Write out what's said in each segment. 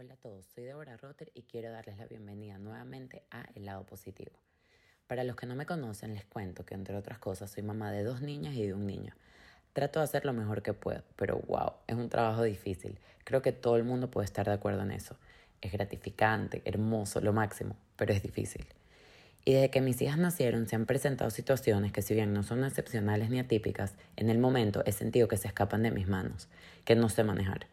Hola a todos, soy Deborah Rotter y quiero darles la bienvenida nuevamente a El lado positivo. Para los que no me conocen, les cuento que entre otras cosas soy mamá de dos niñas y de un niño. Trato de hacer lo mejor que puedo, pero wow, es un trabajo difícil. Creo que todo el mundo puede estar de acuerdo en eso. Es gratificante, hermoso, lo máximo, pero es difícil. Y desde que mis hijas nacieron se han presentado situaciones que si bien no son excepcionales ni atípicas, en el momento he sentido que se escapan de mis manos, que no sé manejar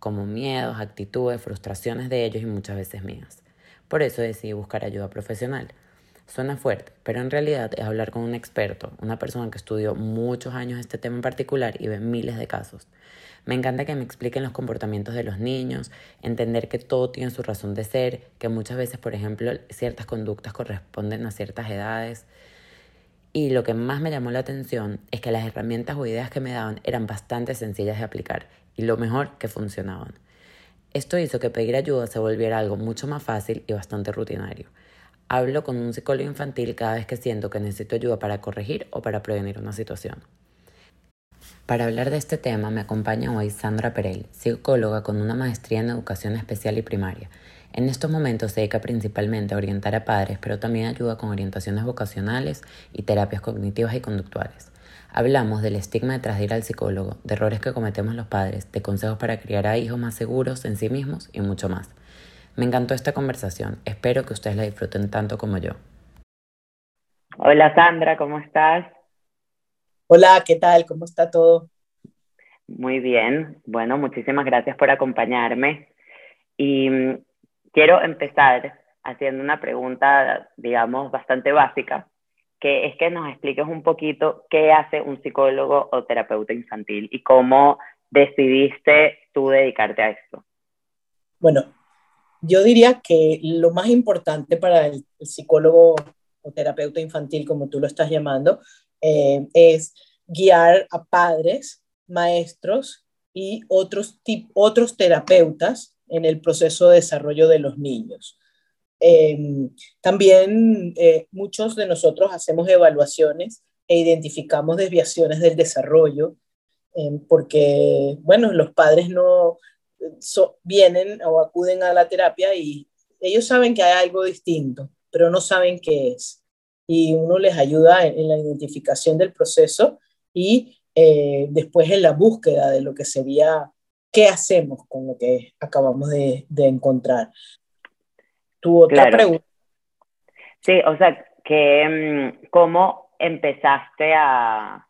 como miedos, actitudes, frustraciones de ellos y muchas veces mías. Por eso decidí buscar ayuda profesional. Suena fuerte, pero en realidad es hablar con un experto, una persona que estudió muchos años este tema en particular y ve miles de casos. Me encanta que me expliquen los comportamientos de los niños, entender que todo tiene su razón de ser, que muchas veces, por ejemplo, ciertas conductas corresponden a ciertas edades. Y lo que más me llamó la atención es que las herramientas o ideas que me daban eran bastante sencillas de aplicar y lo mejor que funcionaban. Esto hizo que pedir ayuda se volviera algo mucho más fácil y bastante rutinario. Hablo con un psicólogo infantil cada vez que siento que necesito ayuda para corregir o para prevenir una situación. Para hablar de este tema me acompaña hoy Sandra Perel, psicóloga con una maestría en educación especial y primaria. En estos momentos se dedica principalmente a orientar a padres, pero también ayuda con orientaciones vocacionales y terapias cognitivas y conductuales. Hablamos del estigma detrás de ir al psicólogo, de errores que cometemos los padres, de consejos para criar a hijos más seguros en sí mismos y mucho más. Me encantó esta conversación. Espero que ustedes la disfruten tanto como yo. Hola Sandra, ¿cómo estás? Hola, ¿qué tal? ¿Cómo está todo? Muy bien. Bueno, muchísimas gracias por acompañarme. Y mm, quiero empezar haciendo una pregunta, digamos, bastante básica que es que nos expliques un poquito qué hace un psicólogo o terapeuta infantil y cómo decidiste tú dedicarte a esto. Bueno, yo diría que lo más importante para el, psicólogo o terapeuta infantil, como tú lo estás llamando, eh, es guiar a padres, maestros y otros, otros terapeutas en el proceso de desarrollo de los niños. Em, también eh, muchos de nosotros hacemos evaluaciones e identificamos desviaciones del desarrollo, em, porque, bueno, los padres no vienen o acuden a la terapia y ellos saben que hay algo distinto, pero no saben qué es. Y uno les ayuda en, la identificación del proceso y eh, después en la búsqueda de lo que sería qué hacemos con lo que acabamos de encontrar tu otra pregunta. Sí, o sea, que mm, cómo empezaste a,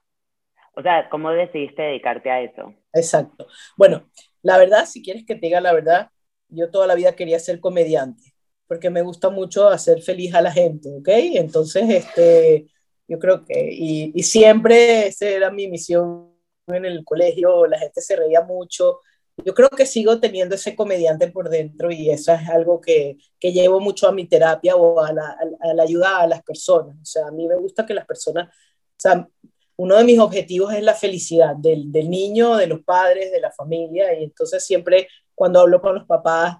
o sea, cómo decidiste dedicarte a eso. Exacto. Bueno, la verdad, si quieres que te diga la verdad, yo toda la vida quería ser comediante, porque me gusta mucho hacer feliz a la gente, ¿ok? Entonces, este, yo creo que, y, y siempre esa era mi misión en el colegio, la gente se reía mucho, yo creo que sigo teniendo ese comediante por dentro y eso es algo que, que llevo mucho a mi terapia o a la, a la, ayuda a las personas. O sea, a mí me gusta que las personas, o sea, uno de mis objetivos es la felicidad del, del niño, de los padres, de la familia y entonces siempre cuando hablo con los papás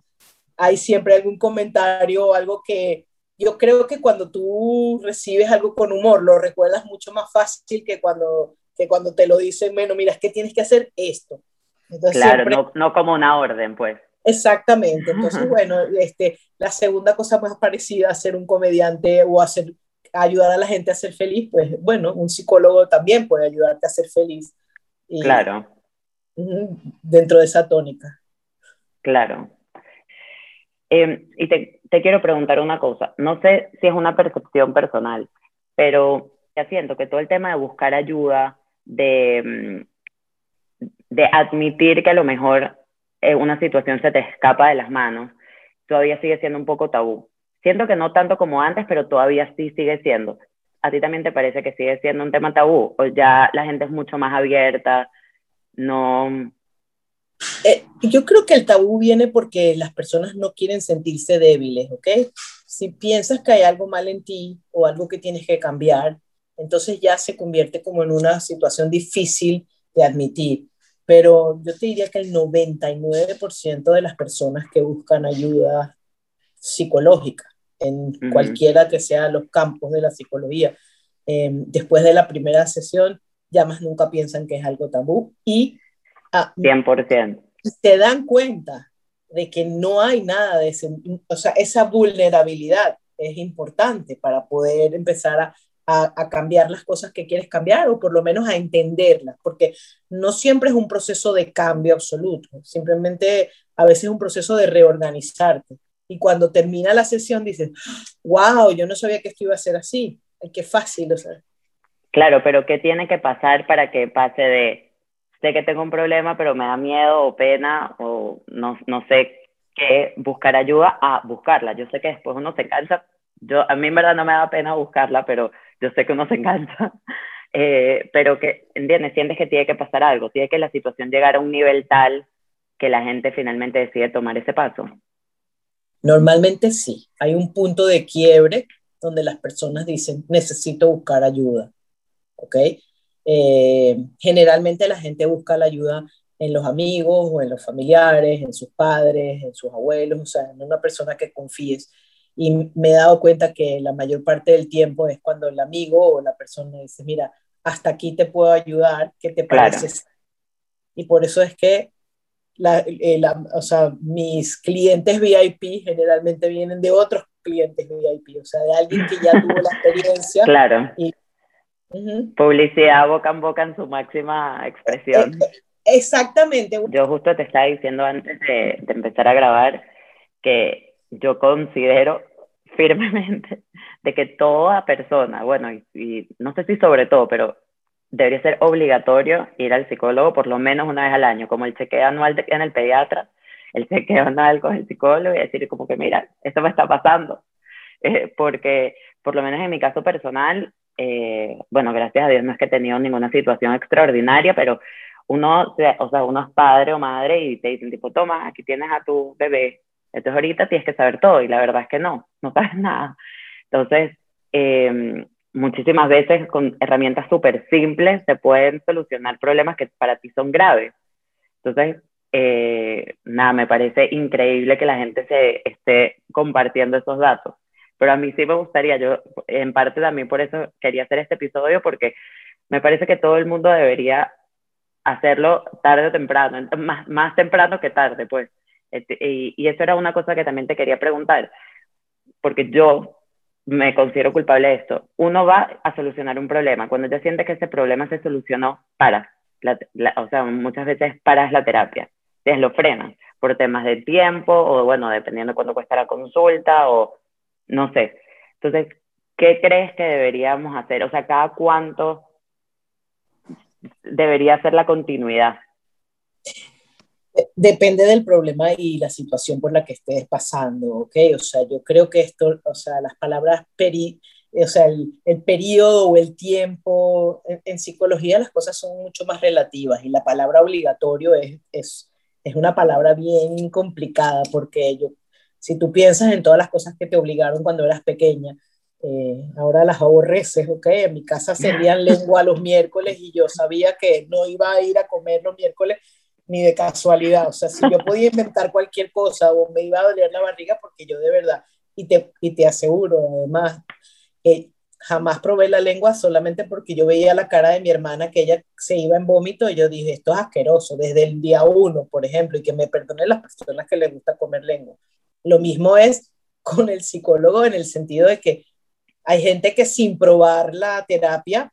hay siempre algún comentario o algo que yo creo que cuando tú recibes algo con humor lo recuerdas mucho más fácil que cuando, que cuando te lo dicen, bueno, mira, es que tienes que hacer esto claro, no, no, como una orden, pues. Exactamente. Entonces, bueno, este, la segunda cosa más parecida a ser un comediante o hacer, ayudar a la gente a ser feliz, pues bueno, un psicólogo también puede ayudarte a ser feliz. claro. Dentro de esa tónica. Claro. Em, y te, te, quiero preguntar una cosa. No sé si es una percepción personal, pero ya siento que todo el tema de buscar ayuda, de mm, de admitir que a lo mejor eh, una situación se te escapa de las manos, todavía sigue siendo un poco tabú. Siento que no tanto como antes, pero todavía sí sigue siendo. ¿A ti también te parece que sigue siendo un tema tabú? ¿O ya la gente es mucho más abierta? No. Eh, yo creo que el tabú viene porque las personas no quieren sentirse débiles, ¿ok? Si piensas que hay algo mal en ti o algo que tienes que cambiar, entonces ya se convierte como en una situación difícil de admitir pero yo te diría que el 99% de las personas que buscan ayuda psicológica, en cualquiera que sea los campos de la psicología, em, después de la primera sesión, ya más nunca piensan que es algo tabú y... Ah, 100%. Se dan cuenta de que no hay nada de ese, o sea, esa vulnerabilidad es importante para poder empezar a, a, cambiar las cosas que quieres cambiar o por lo menos a entenderlas, porque no siempre es un proceso de cambio absoluto, simplemente a veces es un proceso de reorganizarte. Y cuando termina la sesión dices, wow, yo no sabía que esto iba a ser así, qué fácil, o sea. Claro, pero ¿qué tiene que pasar para que pase de, sé que tengo un problema, pero me da miedo o pena o no, no sé qué, buscar ayuda a buscarla? Yo sé que después uno se cansa, yo, a mí en verdad no me da pena buscarla, pero yo sé que uno se engancha, eh, pero que, ¿entiendes? Sientes que tiene que pasar algo, tiene que la situación llegar a un nivel tal que la gente finalmente decide tomar ese paso. Normalmente sí, hay un punto de quiebre donde las personas dicen, necesito buscar ayuda, ¿ok? Eh, generalmente la gente busca la ayuda en los amigos o en los familiares, en sus padres, en sus abuelos, o sea, en una persona que confíes y me he dado cuenta que la mayor parte del tiempo es cuando el amigo o la persona dice, mira, hasta aquí te puedo ayudar, ¿qué te parece? Y por eso es que la, eh, o sea, mis clientes VIP generalmente vienen de otros clientes VIP, o sea, de alguien que ya tuvo la experiencia. Claro. Y, Publicidad boca en boca en su máxima expresión. Eh, eh, exactamente. Yo justo te estaba diciendo antes de, de empezar a grabar que yo considero firmemente de que toda persona, bueno, y, no sé si sobre todo, pero debería ser obligatorio ir al psicólogo por lo menos una vez al año, como el chequeo anual en el pediatra, el chequeo anual con el psicólogo y decir como que mira, esto me está pasando. Eh, porque por lo menos en mi caso personal, eh, bueno, gracias a Dios no es que he tenido ninguna situación extraordinaria, pero uno, o sea, uno es padre o madre y te dicen tipo, toma, aquí tienes a tu bebé, entonces ahorita tienes que saber todo y la verdad es que no, no sabes nada. Entonces, em, muchísimas veces con herramientas súper simples se pueden solucionar problemas que para ti son graves. Entonces, eh, nada, me parece increíble que la gente se esté compartiendo esos datos. Pero a mí sí me gustaría, yo en parte también por eso quería hacer este episodio, porque me parece que todo el mundo debería hacerlo tarde o temprano, más, más temprano que tarde, pues. Este, y, eso era una cosa que también te quería preguntar, porque yo me considero culpable de esto. Uno va a solucionar un problema. Cuando ya siente que ese problema se solucionó, para. o sea, muchas veces paras la terapia. Entonces lo frenas por temas de tiempo o, bueno, dependiendo de cuánto cuesta la consulta o no sé. Entonces, ¿qué crees que deberíamos hacer? O sea, ¿cada cuánto debería ser la continuidad? Depende del problema y la situación por la que estés pasando, ¿ok? O sea, yo creo que esto, o sea, las palabras peri, o sea, el, periodo o el tiempo, en, psicología las cosas son mucho más relativas y la palabra obligatorio es, es, es una palabra bien complicada porque yo, si tú piensas en todas las cosas que te obligaron cuando eras pequeña, eh, ahora las aborreces, ¿ok? En mi casa servían lengua los miércoles y yo sabía que no iba a ir a comer los miércoles ni de casualidad. O sea, si yo podía inventar cualquier cosa o me iba a doler la barriga, porque yo de verdad, y te, y te aseguro además, que jamás probé la lengua solamente porque yo veía la cara de mi hermana que ella se iba en vómito y yo dije, esto es asqueroso, desde el día uno, por ejemplo, y que me perdonen las personas que les gusta comer lengua. Lo mismo es con el psicólogo en el sentido de que hay gente que sin probar la terapia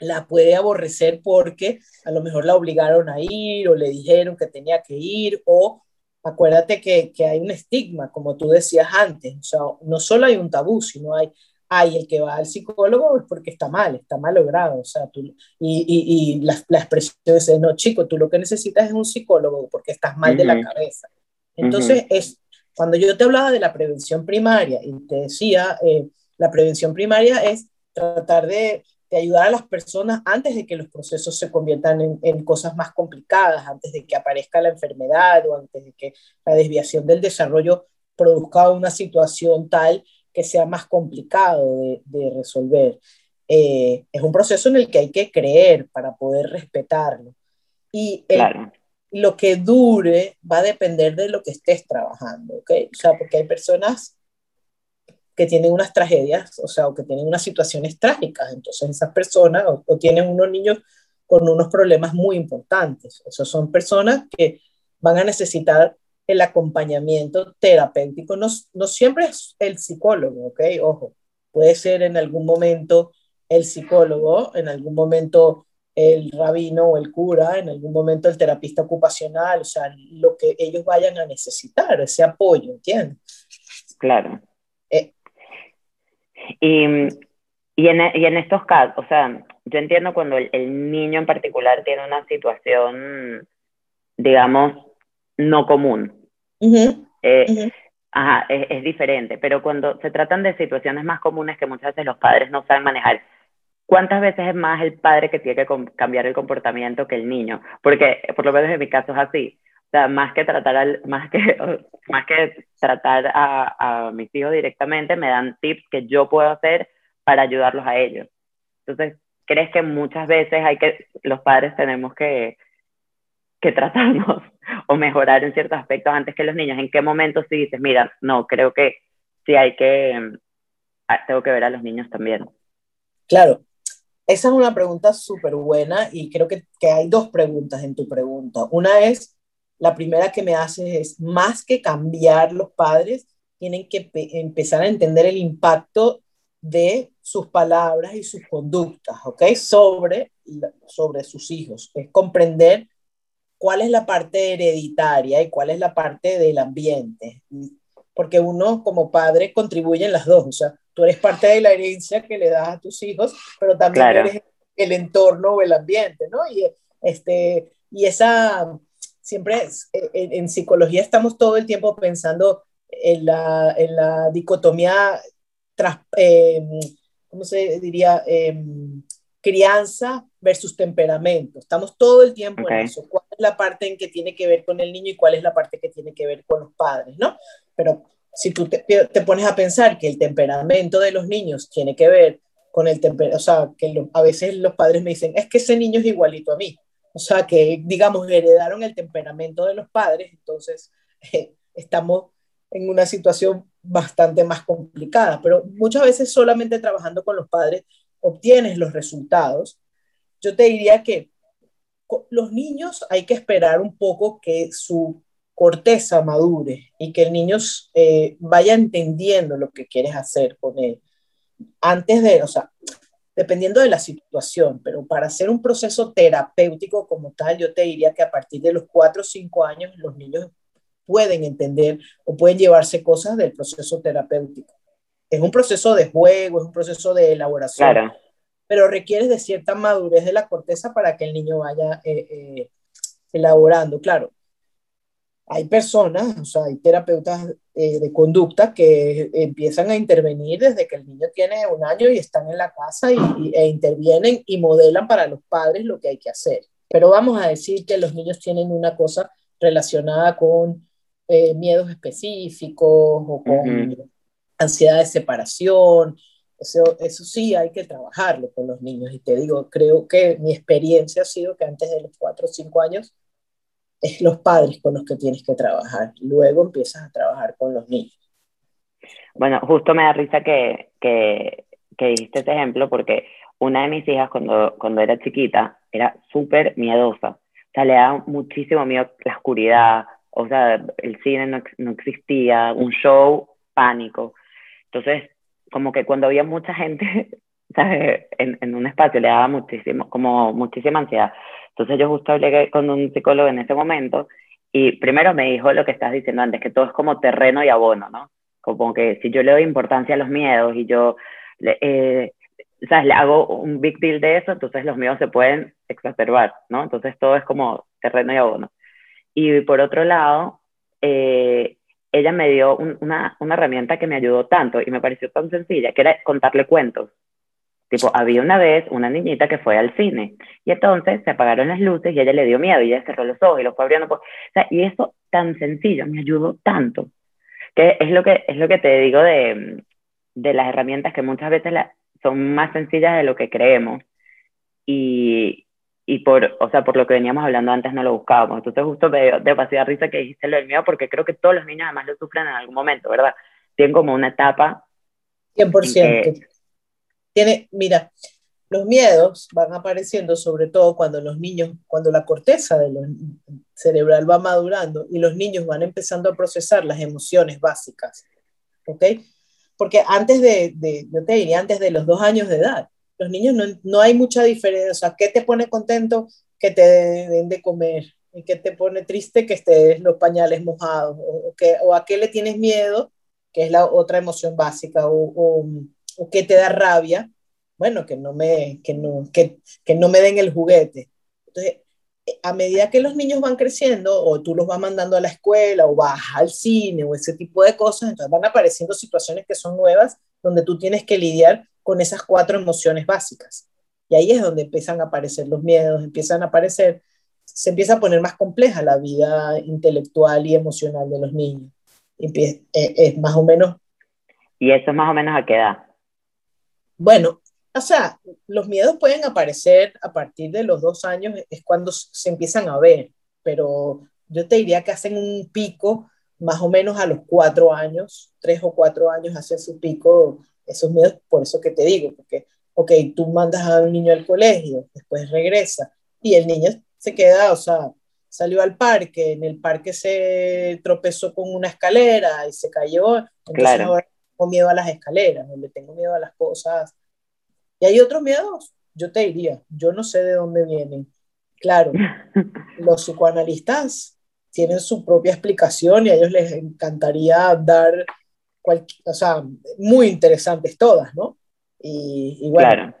la puede aborrecer porque a lo mejor la obligaron a ir o le dijeron que tenía que ir o acuérdate que, que, hay un estigma, como tú decías antes, o sea, no solo hay un tabú, sino hay, hay el que va al psicólogo es porque está mal, está mal logrado, o sea, tú, y, y, y la, la, expresión es, no, chico, tú lo que necesitas es un psicólogo porque estás mal de la cabeza. Entonces, es, cuando yo te hablaba de la prevención primaria y te decía, eh, la prevención primaria es tratar de de ayudar a las personas antes de que los procesos se conviertan en, en, cosas más complicadas, antes de que aparezca la enfermedad o antes de que la desviación del desarrollo produzca una situación tal que sea más complicado de, de resolver. Eh, es un proceso en el que hay que creer para poder respetarlo. Y claro. lo que dure va a depender de lo que estés trabajando, ¿ok? O sea, porque hay personas que tienen unas tragedias, o sea, o que tienen unas situaciones trágicas. Entonces esas personas o, tienen unos niños con unos problemas muy importantes. Esas son personas que van a necesitar el acompañamiento terapéutico. No, no siempre es el psicólogo, ¿ok? Ojo, puede ser en algún momento el psicólogo, en algún momento el rabino o el cura, en algún momento el terapista ocupacional, o sea, lo que ellos vayan a necesitar, ese apoyo, ¿entiendes? Claro. Eh. Y, y, en, y, en, estos casos, o sea, yo entiendo cuando el, niño en particular tiene una situación, digamos, no común. Eh, ajá, es, es, diferente, pero cuando se tratan de situaciones más comunes que muchas veces los padres no saben manejar, ¿cuántas veces es más el padre que tiene que cambiar el comportamiento que el niño? Porque por lo menos en mi caso es así. Sea, más que tratar, al, más que, más que tratar a, a mis hijos directamente, me dan tips que yo puedo hacer para ayudarlos a ellos. Entonces, ¿crees que muchas veces hay que, los padres tenemos que, que tratarnos o mejorar en ciertos aspectos antes que los niños? ¿En qué momento si dices, mira, no, creo que sí hay que, ah, tengo que ver a los niños también? Claro, esa es una pregunta súper buena y creo que, que, hay dos preguntas en tu pregunta. Una es, la primera que me haces es, más que cambiar los padres, tienen que empezar a entender el impacto de sus palabras y sus conductas, ¿ok? Sobre, sobre sus hijos. Es comprender cuál es la parte hereditaria y cuál es la parte del ambiente. Porque uno como padre contribuye en las dos. O sea, tú eres parte de la herencia que le das a tus hijos, pero también eres el entorno o el ambiente, ¿no? Y, este, y esa, siempre en, en, psicología estamos todo el tiempo pensando en la, en la dicotomía, tras, eh, ¿cómo se diría? Eh, crianza versus temperamento. Estamos todo el tiempo en eso. ¿Cuál es la parte en que tiene que ver con el niño y cuál es la parte que tiene que ver con los padres, ¿no? Pero si tú te, pones a pensar que el temperamento de los niños tiene que ver con el temperamento, o sea, que a veces los padres me dicen, es que ese niño es igualito a mí. O sea, que digamos, heredaron el temperamento de los padres, entonces estamos en una situación bastante más complicada, pero muchas veces solamente trabajando con los padres obtienes los resultados. Yo te diría que los niños hay que esperar un poco que su corteza madure y que el niño eh, vaya entendiendo lo que quieres hacer con él. Antes de, o sea, dependiendo de la situación, pero para hacer un proceso terapéutico como tal, yo te diría que a partir de los 4 o 5 años los niños pueden entender o pueden llevarse cosas del proceso terapéutico. Es un proceso de juego, es un proceso de elaboración, pero requiere de cierta madurez de la corteza para que el niño vaya eh, eh, elaborando. Claro, hay personas, o sea, hay terapeutas eh, de conducta que empiezan a intervenir desde que el niño tiene un año y están en la casa y, e intervienen y modelan para los padres lo que hay que hacer. Pero vamos a decir que los niños tienen una cosa relacionada con eh, miedos específicos o con ansiedad de separación. Eso, eso sí hay que trabajarlo con los niños. Y te digo, creo que mi experiencia ha sido que antes de los cuatro o cinco años es los padres con los que tienes que trabajar. Luego empiezas a trabajar con los niños. Bueno, justo me da risa que, que, que diste este ejemplo porque una de mis hijas cuando, cuando era chiquita era súper miedosa. O sea, le daba muchísimo miedo la oscuridad, o sea, el cine no, no existía, un show, pánico. Entonces, como que cuando había mucha gente ¿sabes? En, en, un espacio le daba muchísimo, como muchísima ansiedad. Entonces yo justo hablé con un psicólogo en ese momento y primero me dijo lo que estás diciendo antes, que todo es como terreno y abono, ¿no? Como que si yo le doy importancia a los miedos y yo, eh, ¿sabes? Le hago un big deal de eso, entonces los miedos se pueden exacerbar, ¿no? Entonces todo es como terreno y abono. Y por otro lado, eh, ella me dio una, una herramienta que me ayudó tanto y me pareció tan sencilla, que era contarle cuentos. Tipo, había una vez una niñita que fue al cine y entonces se apagaron las luces y ella le dio miedo y ella cerró los ojos y los fue abriendo. O sea, y eso tan sencillo me ayudó tanto. Que es lo que, es lo que te digo de, de las herramientas que muchas veces la, son más sencillas de lo que creemos. Y, y por, o sea, por lo que veníamos hablando antes no lo buscábamos. Entonces justo me dio demasiada risa que dijiste lo del miedo porque creo que todos los niños además lo sufren en algún momento, ¿verdad? Tienen como una etapa. 100%. Tiene, mira, los miedos van apareciendo sobre todo cuando los niños, cuando la corteza de los, cerebral va madurando y los niños van empezando a procesar las emociones básicas. ¿Ok? Porque antes de, de yo te diría, antes de los dos años de edad, los niños no, no hay mucha diferencia. O sea, ¿qué te pone contento? Que te den de comer. ¿Y qué te pone triste? Que estés los pañales mojados. O, que, o a qué le tienes miedo, que es la otra emoción básica. O, o, o qué te da rabia bueno, que no me, que no, que, que no me den el juguete. Entonces, eh, a medida que los niños van creciendo, o tú los vas mandando a la escuela, o vas al cine, o ese tipo de cosas, entonces van apareciendo situaciones que son nuevas, donde tú tienes que lidiar con esas cuatro emociones básicas. Y ahí es donde empiezan a aparecer los miedos, empiezan a aparecer, se empieza a poner más compleja la vida intelectual y emocional de los niños. Eh, es más o menos. ¿Y eso es más o menos a qué edad? Bueno, o sea, los miedos pueden aparecer a partir de los dos años, es cuando se empiezan a ver, pero yo te diría que hacen un pico más o menos a los cuatro años, tres o cuatro años hacen su pico esos miedos, por eso que te digo, porque, ok, tú mandas a un niño al colegio, después regresa y el niño se queda, o sea, salió al parque, en el parque se tropezó con una escalera y se cayó, entonces claro. ahora tengo miedo a las escaleras, le tengo miedo a las cosas y hay otros miedos, yo te diría, yo no sé de dónde vienen. Claro, los psicoanalistas tienen su propia explicación y a ellos les encantaría dar, o sea, muy interesantes todas, ¿no? Y, bueno, claro.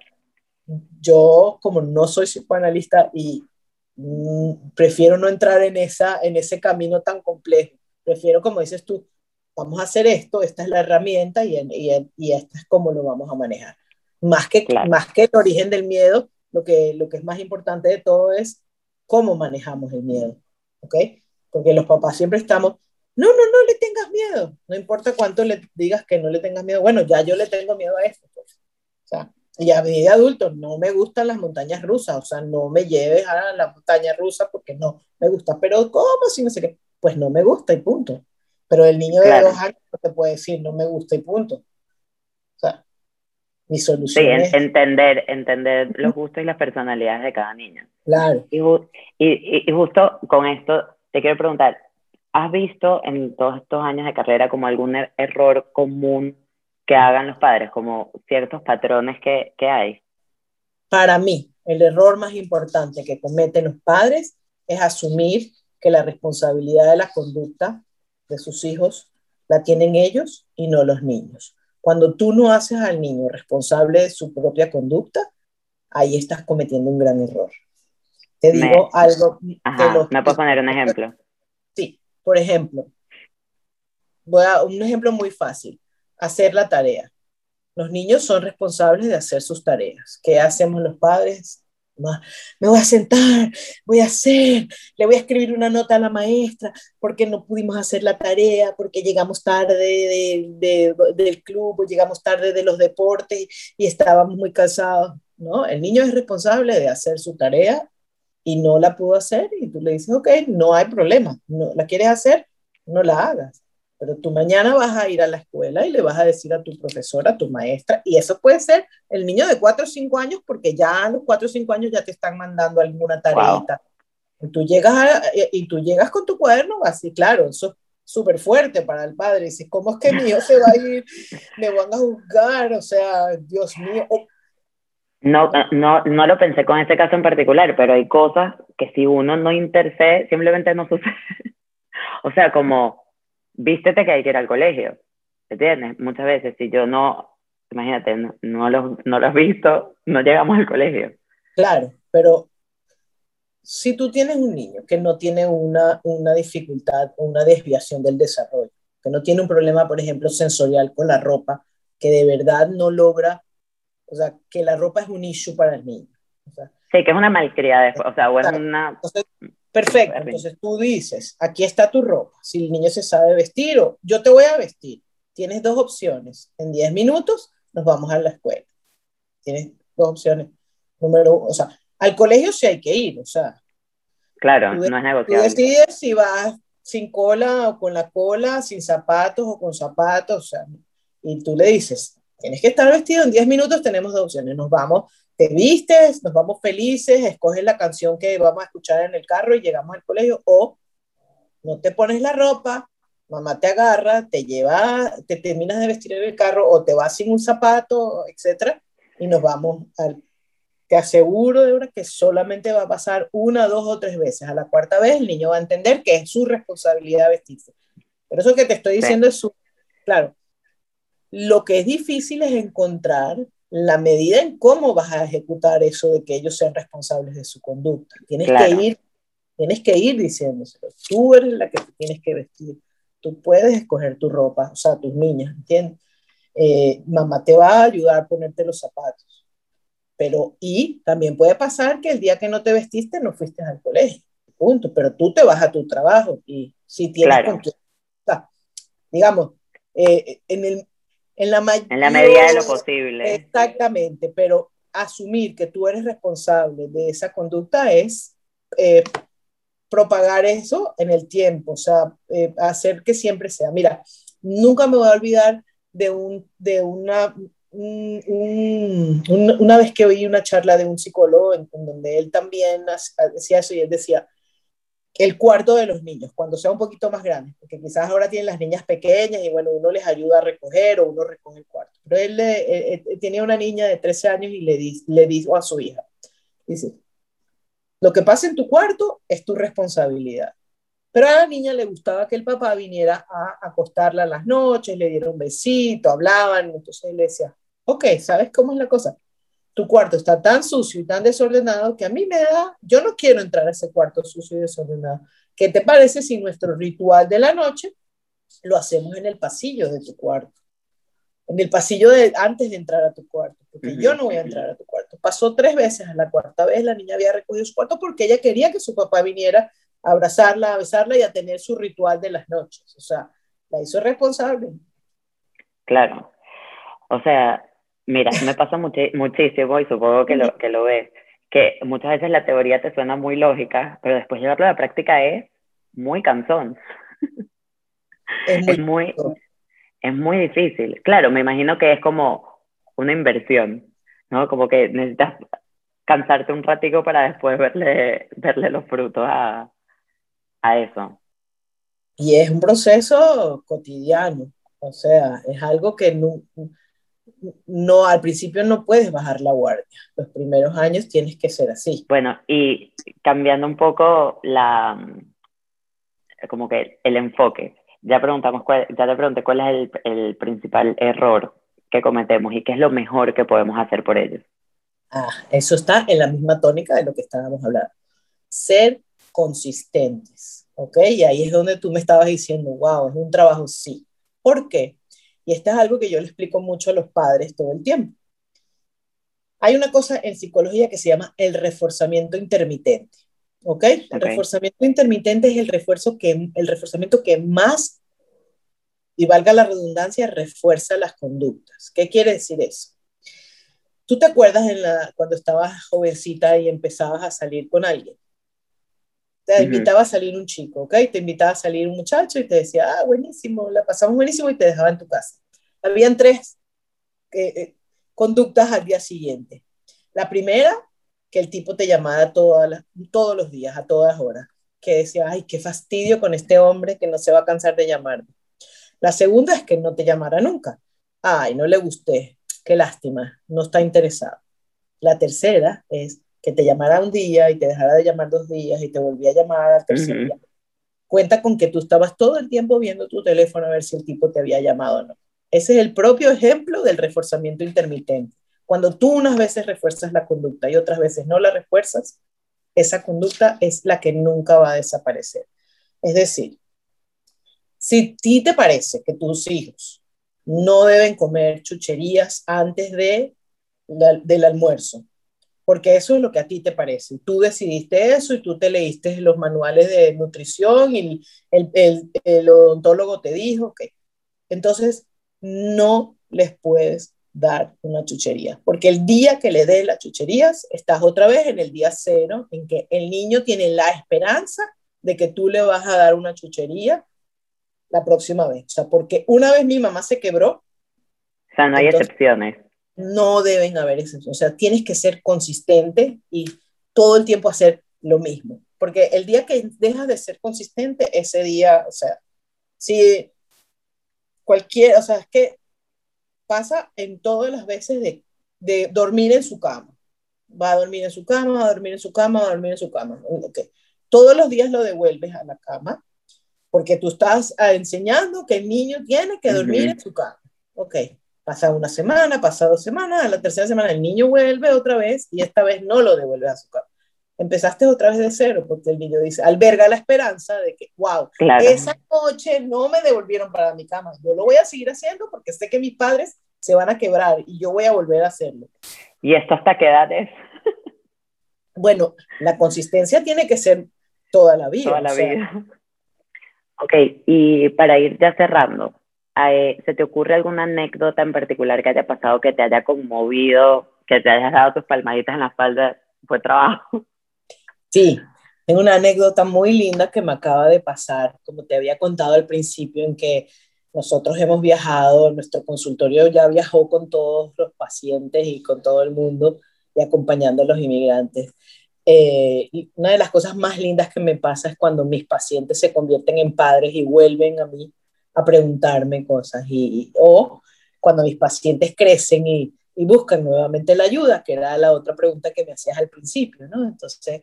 yo como no soy psicoanalista y mm, prefiero no entrar en, esa, en ese camino tan complejo, prefiero, como dices tú, vamos a hacer esto, esta es la herramienta y, y, y esta es cómo lo vamos a manejar. Más que, más que el origen del miedo, lo que, lo que es más importante de todo es cómo manejamos el miedo, ¿ok? Porque los papás siempre estamos, no, no, no le tengas miedo, no importa cuánto le digas que no le tengas miedo, bueno, ya yo le tengo miedo a esto, pues. O sea, y a mi de adulto no me gustan las montañas rusas, o sea, no me lleves a la montaña rusa porque no me gusta, pero ¿cómo si no sé qué? Pues no me gusta y punto. Pero el niño de dos años no te puede decir no me gusta y punto mi solución sí, entender, entender los gustos y las personalidades de cada niño. Claro. Y, y, y, justo con esto te quiero preguntar, ¿has visto en todos estos años de carrera como algún er-, error común que hagan los padres, como ciertos patrones que, que hay? Para mí, el error más importante que cometen los padres es asumir que la responsabilidad de la conducta de sus hijos la tienen ellos y no los niños. Cuando tú no haces al niño responsable de su propia conducta, ahí estás cometiendo un gran error. Te digo algo. Ajá, ¿Me puedo poner un ejemplo? Sí, por ejemplo, voy a un ejemplo muy fácil, hacer la tarea. Los niños son responsables de hacer sus tareas. ¿Qué hacemos los padres? Me voy a sentar, voy a hacer, le voy a escribir una nota a la maestra porque no pudimos hacer la tarea, porque llegamos tarde de, del club, o llegamos tarde de los deportes y estábamos muy cansados. ¿no? El niño es responsable de hacer su tarea y no la pudo hacer y tú le dices, ok, no hay problema, no la quieres hacer, no la hagas pero tú mañana vas a ir a la escuela y le vas a decir a tu profesora, a tu maestra, y eso puede ser el niño de 4 o 5 años, porque ya a los 4 o 5 años ya te están mandando alguna tarea. Y, tú llegas y tú llegas con tu cuaderno, así, claro, eso es súper fuerte para el padre. Dice, ¿cómo es que mi hijo se va a ir? Me van a juzgar, o sea, Dios mío. No, no, no lo pensé con este caso en particular, pero hay cosas que si uno no intercede, simplemente no sucede. o sea, como vístete que hay que ir al colegio, ¿entiendes? Muchas veces, si yo no, imagínate, no, no, lo, no lo has visto, no llegamos al colegio. Claro, pero si tú tienes un niño que no tiene una, una dificultad o una desviación del desarrollo, que no tiene un problema, por ejemplo, sensorial con la ropa, que de verdad no logra, o sea, que la ropa es un issue para el niño. sí, que es una malcriada, o sea, o es una... Perfecto, entonces tú dices, aquí está tu ropa, si el niño se sabe vestir o yo te voy a vestir, tienes dos opciones, en 10 minutos nos vamos a la escuela, tienes dos opciones, número uno, o sea, al colegio sí hay que ir, o sea. Claro, no es negociable. Tú decides si vas sin cola o con la cola, sin zapatos o con zapatos, o sea, y tú le dices, tienes que estar vestido en 10 minutos, tenemos dos opciones, nos vamos te vistes, nos vamos felices, escoges la canción que vamos a escuchar en el carro y llegamos al colegio, o no te pones la ropa, mamá te agarra, te lleva, te terminas de vestir en el carro o te vas sin un zapato, etcétera, y nos vamos al... Te aseguro verdad que solamente va a pasar una, dos o tres veces. A la cuarta vez el niño va a entender que es su responsabilidad vestirse. Pero eso que te estoy diciendo es su... Claro, lo que es difícil es encontrar la medida en cómo vas a ejecutar eso de que ellos sean responsables de su conducta. Tienes que ir, tienes que ir diciéndoselo. Tú eres la que tienes que vestir. Tú puedes escoger tu ropa, o sea, tus niñas, ¿entiendes? Eh, mamá te va a ayudar a ponerte los zapatos. Pero, y también puede pasar que el día que no te vestiste no fuiste al colegio, punto. Pero tú te vas a tu trabajo y si tienes con digamos, eh, en el, en la, en la medida de lo posible. Exactamente, pero asumir que tú eres responsable de esa conducta es eh, propagar eso en el tiempo, o sea, eh, hacer que siempre sea. Mira, nunca me voy a olvidar de, un, de una, una vez que oí una charla de un psicólogo en donde él también decía eso y él decía, el cuarto de los niños, cuando sea un poquito más grande, porque quizás ahora tienen las niñas pequeñas y bueno, uno les ayuda a recoger o uno recoge el cuarto. Pero él, eh, eh, tenía una niña de 13 años y le, le dijo a su hija, dice, lo que pasa en tu cuarto es tu responsabilidad. Pero a la niña le gustaba que el papá viniera a acostarla las noches, le diera un besito, hablaban, entonces él decía, ok, ¿sabes cómo es la cosa? Tu cuarto está tan sucio y tan desordenado que a mí me da, yo no quiero entrar a ese cuarto sucio y desordenado. ¿Qué te parece si nuestro ritual de la noche lo hacemos en el pasillo de tu cuarto? En el pasillo de, antes de entrar a tu cuarto, porque yo no voy a entrar a tu cuarto. Pasó tres veces, a la cuarta vez la niña había recogido su cuarto porque ella quería que su papá viniera a abrazarla, a besarla y a tener su ritual de las noches. O sea, la hizo responsable. Claro. O sea, Mira, me pasa muchísimo y supongo que lo, que lo ves, que muchas veces la teoría te suena muy lógica, pero después llevarlo a la práctica es muy cansón. Es muy, es muy, difícil. Claro, me imagino que es como una inversión, ¿no? Como que necesitas cansarte un ratico para después verle, verle los frutos a, a eso. Y es un proceso cotidiano, o sea, es algo que no, no, al principio no puedes bajar la guardia. Los primeros años tienes que ser así. Bueno, y cambiando un poco la, como que el enfoque. Ya preguntamos cuál, ya te pregunté cuál es el, el, principal error que cometemos y qué es lo mejor que podemos hacer por ellos. Ah, eso está en la misma tónica de lo que estábamos hablando. Ser consistentes, ¿ok? Y ahí es donde tú me estabas diciendo, wow, es un trabajo, sí. ¿Por qué? Y esto es algo que yo le explico mucho a los padres todo el tiempo. Hay una cosa en psicología que se llama el reforzamiento intermitente. ¿Ok? El reforzamiento intermitente es el, refuerzo que, el reforzamiento que más, y valga la redundancia, refuerza las conductas. ¿Qué quiere decir eso? ¿Tú te acuerdas en la, cuando estabas jovencita y empezabas a salir con alguien? Te invitaba a salir un chico, ¿ok? Te invitaba a salir un muchacho y te decía, ah, buenísimo, la pasamos buenísimo y te dejaba en tu casa. Habían tres eh, eh, conductas al día siguiente. La primera, que el tipo te llamaba todas todos los días, a todas horas, que decía, ay, qué fastidio con este hombre que no se va a cansar de llamarme. La segunda es que no te llamara nunca. Ay, no le gusté, qué lástima, no está interesado. La tercera es que te llamara un día y te dejara de llamar dos días y te volvía a llamar al tercer día. Cuenta con que tú estabas todo el tiempo viendo tu teléfono a ver si el tipo te había llamado o no. Ese es el propio ejemplo del reforzamiento intermitente. Cuando tú unas veces refuerzas la conducta y otras veces no la refuerzas, esa conducta es la que nunca va a desaparecer. Es decir, si a ti te parece que tus hijos no deben comer chucherías antes de del almuerzo, porque eso es lo que a ti te parece. Tú decidiste eso y tú te leíste los manuales de nutrición y el, el, el odontólogo te dijo que entonces no les puedes dar una chuchería, porque el día que le des las chucherías, estás otra vez en el día cero, en que el niño tiene la esperanza de que tú le vas a dar una chuchería la próxima vez. O sea, porque una vez mi mamá se quebró. O sea, no hay excepciones no deben haber excepciones. O sea, tienes que ser consistente y todo el tiempo hacer lo mismo. Porque el día que dejas de ser consistente, ese día, o sea, si cualquier, o sea, es que pasa en todas las veces de, de dormir en su cama. Va a dormir en su cama, va a dormir en su cama, va a dormir en su cama. Okay. Todos los días lo devuelves a la cama porque tú estás enseñando que el niño tiene que dormir en su cama. Ok, pasa una semana, pasa dos semanas, a la tercera semana el niño vuelve otra vez y esta vez no lo devuelve a su cama. Empezaste otra vez de cero porque el niño dice, alberga la esperanza de que, wow, esa noche no me devolvieron para mi cama. Yo lo voy a seguir haciendo porque sé que mis padres se van a quebrar y yo voy a volver a hacerlo. ¿Y esto hasta qué edad es? bueno, la consistencia tiene que ser toda la vida. Toda la vida. Ok, y para ir ya cerrando, ¿se te ocurre alguna anécdota en particular que haya pasado que te haya conmovido, que te hayas dado tus palmaditas en la espalda? Fue trabajo. Sí, tengo una anécdota muy linda que me acaba de pasar, como te había contado al principio, en que nosotros hemos viajado, nuestro consultorio ya viajó con todos los pacientes y con todo el mundo y acompañando a los inmigrantes. Eh, y una de las cosas más lindas que me pasa es cuando mis pacientes se convierten en padres y vuelven a mí a preguntarme cosas, y, o cuando mis pacientes crecen y, buscan nuevamente la ayuda, que era la otra pregunta que me hacías al principio, ¿no? Entonces,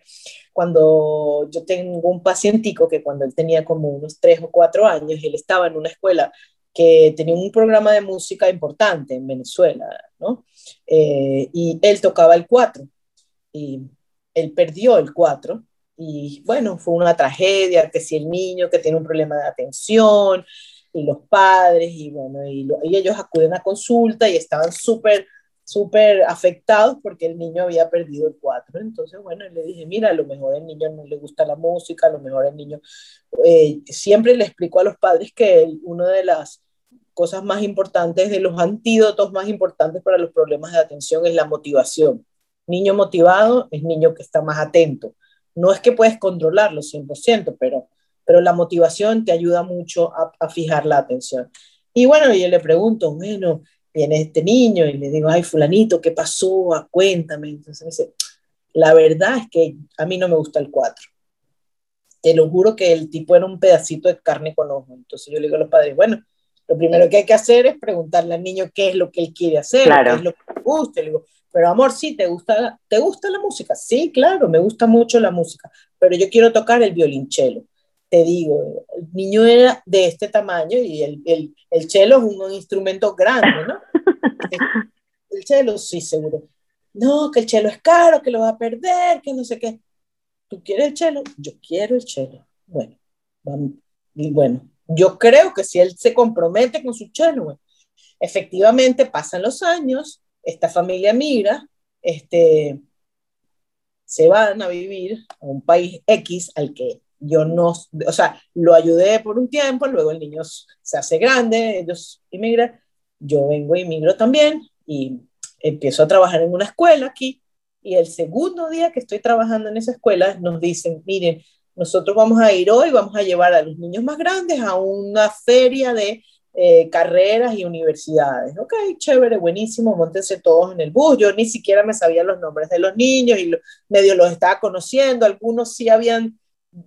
cuando yo tengo un pacientico que cuando él tenía como unos tres o cuatro años, él estaba en una escuela que tenía un programa de música importante en Venezuela, ¿no? Eh, y él tocaba el cuatro. Y él perdió el 4 y bueno, fue una tragedia, que si el niño que tiene un problema de atención y los padres y bueno, y, ellos acuden a consulta y estaban súper, súper afectados porque el niño había perdido el 4. Entonces, bueno, le dije, mira, a lo mejor el niño no le gusta la música, a lo mejor el niño, eh, siempre le explico a los padres que una de las cosas más importantes, de los antídotos más importantes para los problemas de atención es la motivación. Niño motivado es niño que está más atento. No es que puedes controlarlo 100%, pero, pero la motivación te ayuda mucho a, fijar la atención. Y bueno, yo le pregunto, bueno, viene este niño y le digo, ay, fulanito, ¿qué pasó? Ah, cuéntame. Entonces me dice, la verdad es que a mí no me gusta el 4. Te lo juro que el tipo era un pedacito de carne con ojo. Entonces yo le digo a los padres, bueno, lo primero que hay que hacer es preguntarle al niño qué es lo que él quiere hacer, qué es lo que le gusta. Le digo, pero amor, sí, ¿te gusta, ¿te gusta la música? Sí, claro, me gusta mucho la música, pero yo quiero tocar el violonchelo. Te digo, el niño era de este tamaño y el, el, el cello es un, instrumento grande, ¿no? el cello, sí, seguro. No, que el cello es caro, que lo va a perder, que no sé qué. ¿Tú quieres el cello? Yo quiero el cello. Bueno, y bueno, yo creo que si él se compromete con su cello, efectivamente pasan los años, esta familia migra, este, se van a vivir a un país X al que yo no, o sea, lo ayudé por un tiempo, luego el niño se hace grande, ellos inmigran, yo vengo e inmigro también y empiezo a trabajar en una escuela aquí y el segundo día que estoy trabajando en esa escuela nos dicen, miren, nosotros vamos a ir hoy, vamos a llevar a los niños más grandes a una feria de eh, carreras y universidades. Ok, chévere, buenísimo, montense todos en el bus. Yo ni siquiera me sabía los nombres de los niños y medio los estaba conociendo. Algunos sí habían,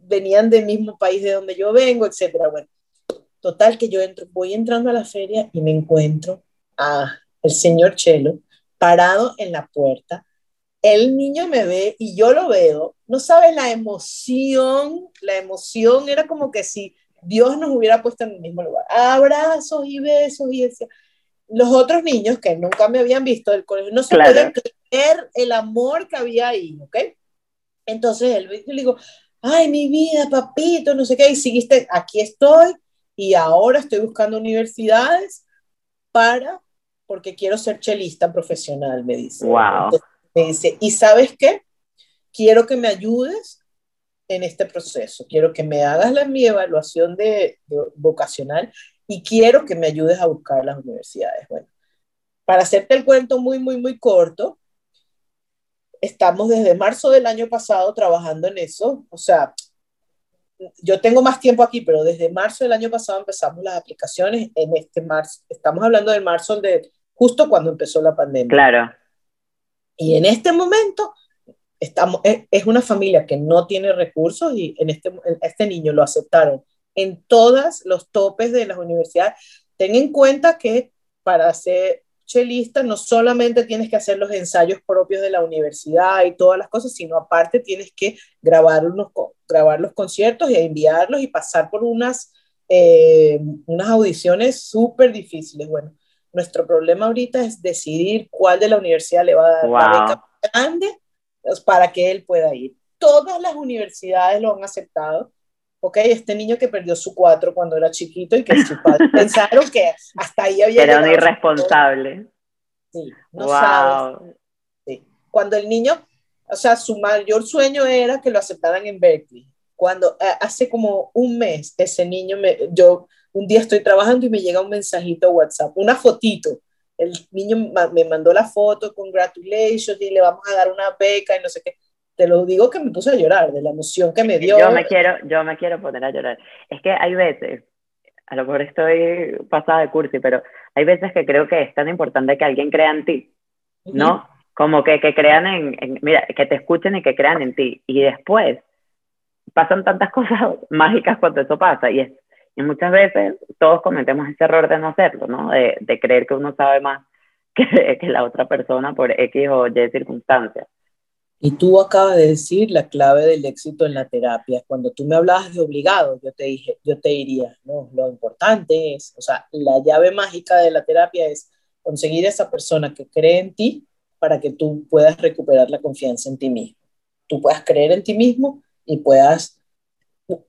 venían del mismo país de donde yo vengo, etcétera. Bueno, total que yo entro, voy entrando a la feria y me encuentro a el señor Chelo parado en la puerta. El niño me ve y yo lo veo. No sabes la emoción, la emoción era como que si Dios nos hubiera puesto en el mismo lugar. Abrazos y besos y decía. Los otros niños que nunca me habían visto del colegio no se pueden creer el amor que había ahí, ¿ok? Entonces él le digo, ay, mi vida, papito, no sé qué, y seguiste, aquí estoy, y ahora estoy buscando universidades para, porque quiero ser chelista profesional, me dice. Wow. me dice, ¿y sabes qué? Quiero que me ayudes en este proceso. Quiero que me hagas la, mi evaluación de, vocacional y quiero que me ayudes a buscar las universidades. Bueno, para hacerte el cuento muy, muy, muy corto, estamos desde marzo del año pasado trabajando en eso. O sea, yo tengo más tiempo aquí, pero desde marzo del año pasado empezamos las aplicaciones. En este marzo, estamos hablando del marzo de justo cuando empezó la pandemia. Claro. Y en este momento estamos, es, una familia que no tiene recursos y en este, este niño lo aceptaron en todos los topes de las universidades. Ten en cuenta que para ser chelista no solamente tienes que hacer los ensayos propios de la universidad y todas las cosas, sino aparte tienes que grabar, unos, grabar los conciertos y enviarlos y pasar por unas, eh, unas audiciones súper difíciles. Bueno, nuestro problema ahorita es decidir cuál de la universidad le va a dar la beca grande pues, para que él pueda ir. Todas las universidades lo han aceptado. Ok, este niño que perdió su cuatro cuando era chiquito y que sus padres pensaron que hasta ahí había Era un irresponsable. Sí, no sabes. Sí. Cuando el niño, o sea, su mayor sueño era que lo aceptaran en Berkeley. Cuando eh, hace como un mes, ese niño, me, yo un día estoy trabajando y me llega un mensajito a WhatsApp, una fotito el niño me mandó la foto, congratulations, y le vamos a dar una beca y no sé qué. Te lo digo que me puse a llorar de la emoción que me dio. Yo me quiero, yo me quiero poner a llorar. Es que hay veces, a lo mejor estoy pasada de cursi, pero hay veces que creo que es tan importante que alguien crea en ti, ¿no? Como que, que crean en, en, mira, que te escuchen y que crean en ti. Y después pasan tantas cosas mágicas cuando eso pasa. Y es y muchas veces todos cometemos ese error de no hacerlo, ¿no? De, de creer que uno sabe más que, que, la otra persona por X o Y circunstancias. Y tú acabas de decir la clave del éxito en la terapia. Cuando tú me hablabas de obligado, yo te dije, yo te diría, no, lo importante es, o sea, la llave mágica de la terapia es conseguir esa persona que cree en ti para que tú puedas recuperar la confianza en ti mismo. Tú puedas creer en ti mismo y puedas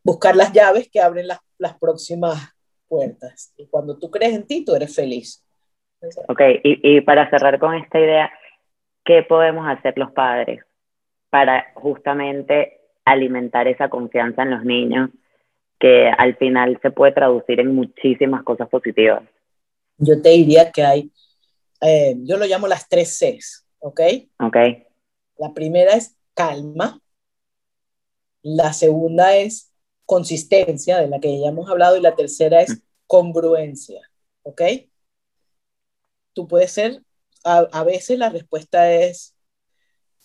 buscar las llaves que abren las las próximas puertas. Y cuando tú crees en ti, tú eres feliz. Ok, y, y para cerrar con esta idea, ¿qué podemos hacer los padres para justamente alimentar esa confianza en los niños que al final se puede traducir en muchísimas cosas positivas? Yo te diría que hay, eh, yo lo llamo las tres Cs, ¿ok? Ok. La primera es calma, la segunda es consistencia, de la que ya hemos hablado, y la tercera es congruencia, ¿ok? Tú puedes ser, a, veces la respuesta es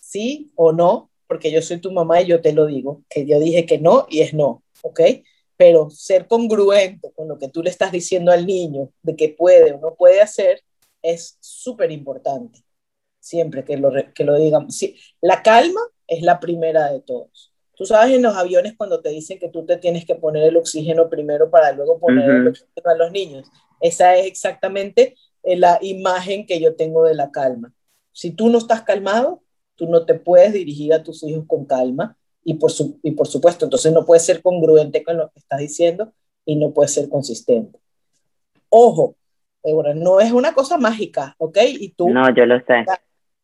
sí o no, porque yo soy tu mamá y yo te lo digo, que yo dije que no y es no, ¿ok? Pero ser congruente con lo que tú le estás diciendo al niño de que puede o no puede hacer es súper importante, siempre que lo, que lo digamos. Sí, la calma es la primera de todos. Tú sabes en los aviones cuando te dicen que tú te tienes que poner el oxígeno primero para luego poner el oxígeno a los niños. Esa es exactamente eh, la imagen que yo tengo de la calma. Si tú no estás calmado, tú no te puedes dirigir a tus hijos con calma y por, su, y por supuesto, entonces no puedes ser congruente con lo que estás diciendo y no puedes ser consistente. Ojo, no es una cosa mágica, ¿ok? Y tú, no, yo lo sé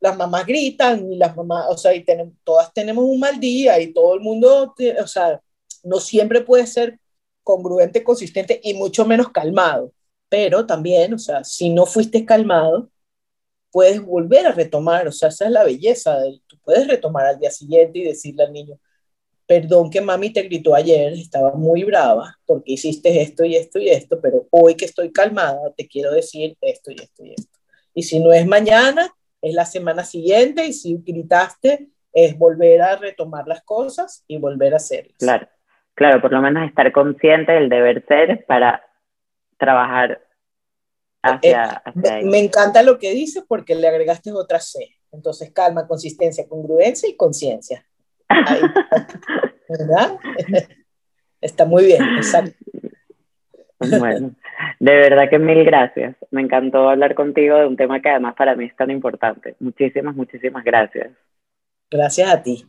las mamás gritan y las mamás, o sea, y tenemos, todas tenemos un mal día y todo el mundo, o sea, no siempre puede ser congruente, consistente y mucho menos calmado. Pero también, o sea, si no fuiste calmado, puedes volver a retomar, o sea, esa es la belleza, tú puedes retomar al día siguiente y decirle al niño, perdón que mami te gritó ayer, estaba muy brava porque hiciste esto y esto y esto, pero hoy que estoy calmada te quiero decir esto y esto y esto. Y si no es mañana, es la semana siguiente y si gritaste es volver a retomar las cosas y volver a hacerlas. Claro, claro, por lo menos estar consciente del deber ser para trabajar hacia... Eh, me, encanta lo que dices porque le agregaste otra C. Entonces, calma, consistencia, congruencia y conciencia. ¿Verdad? Está muy bien, exacto. Bueno, de verdad que mil gracias. Me encantó hablar contigo de un tema que además para mí es tan importante. Muchísimas, muchísimas gracias. Gracias a ti.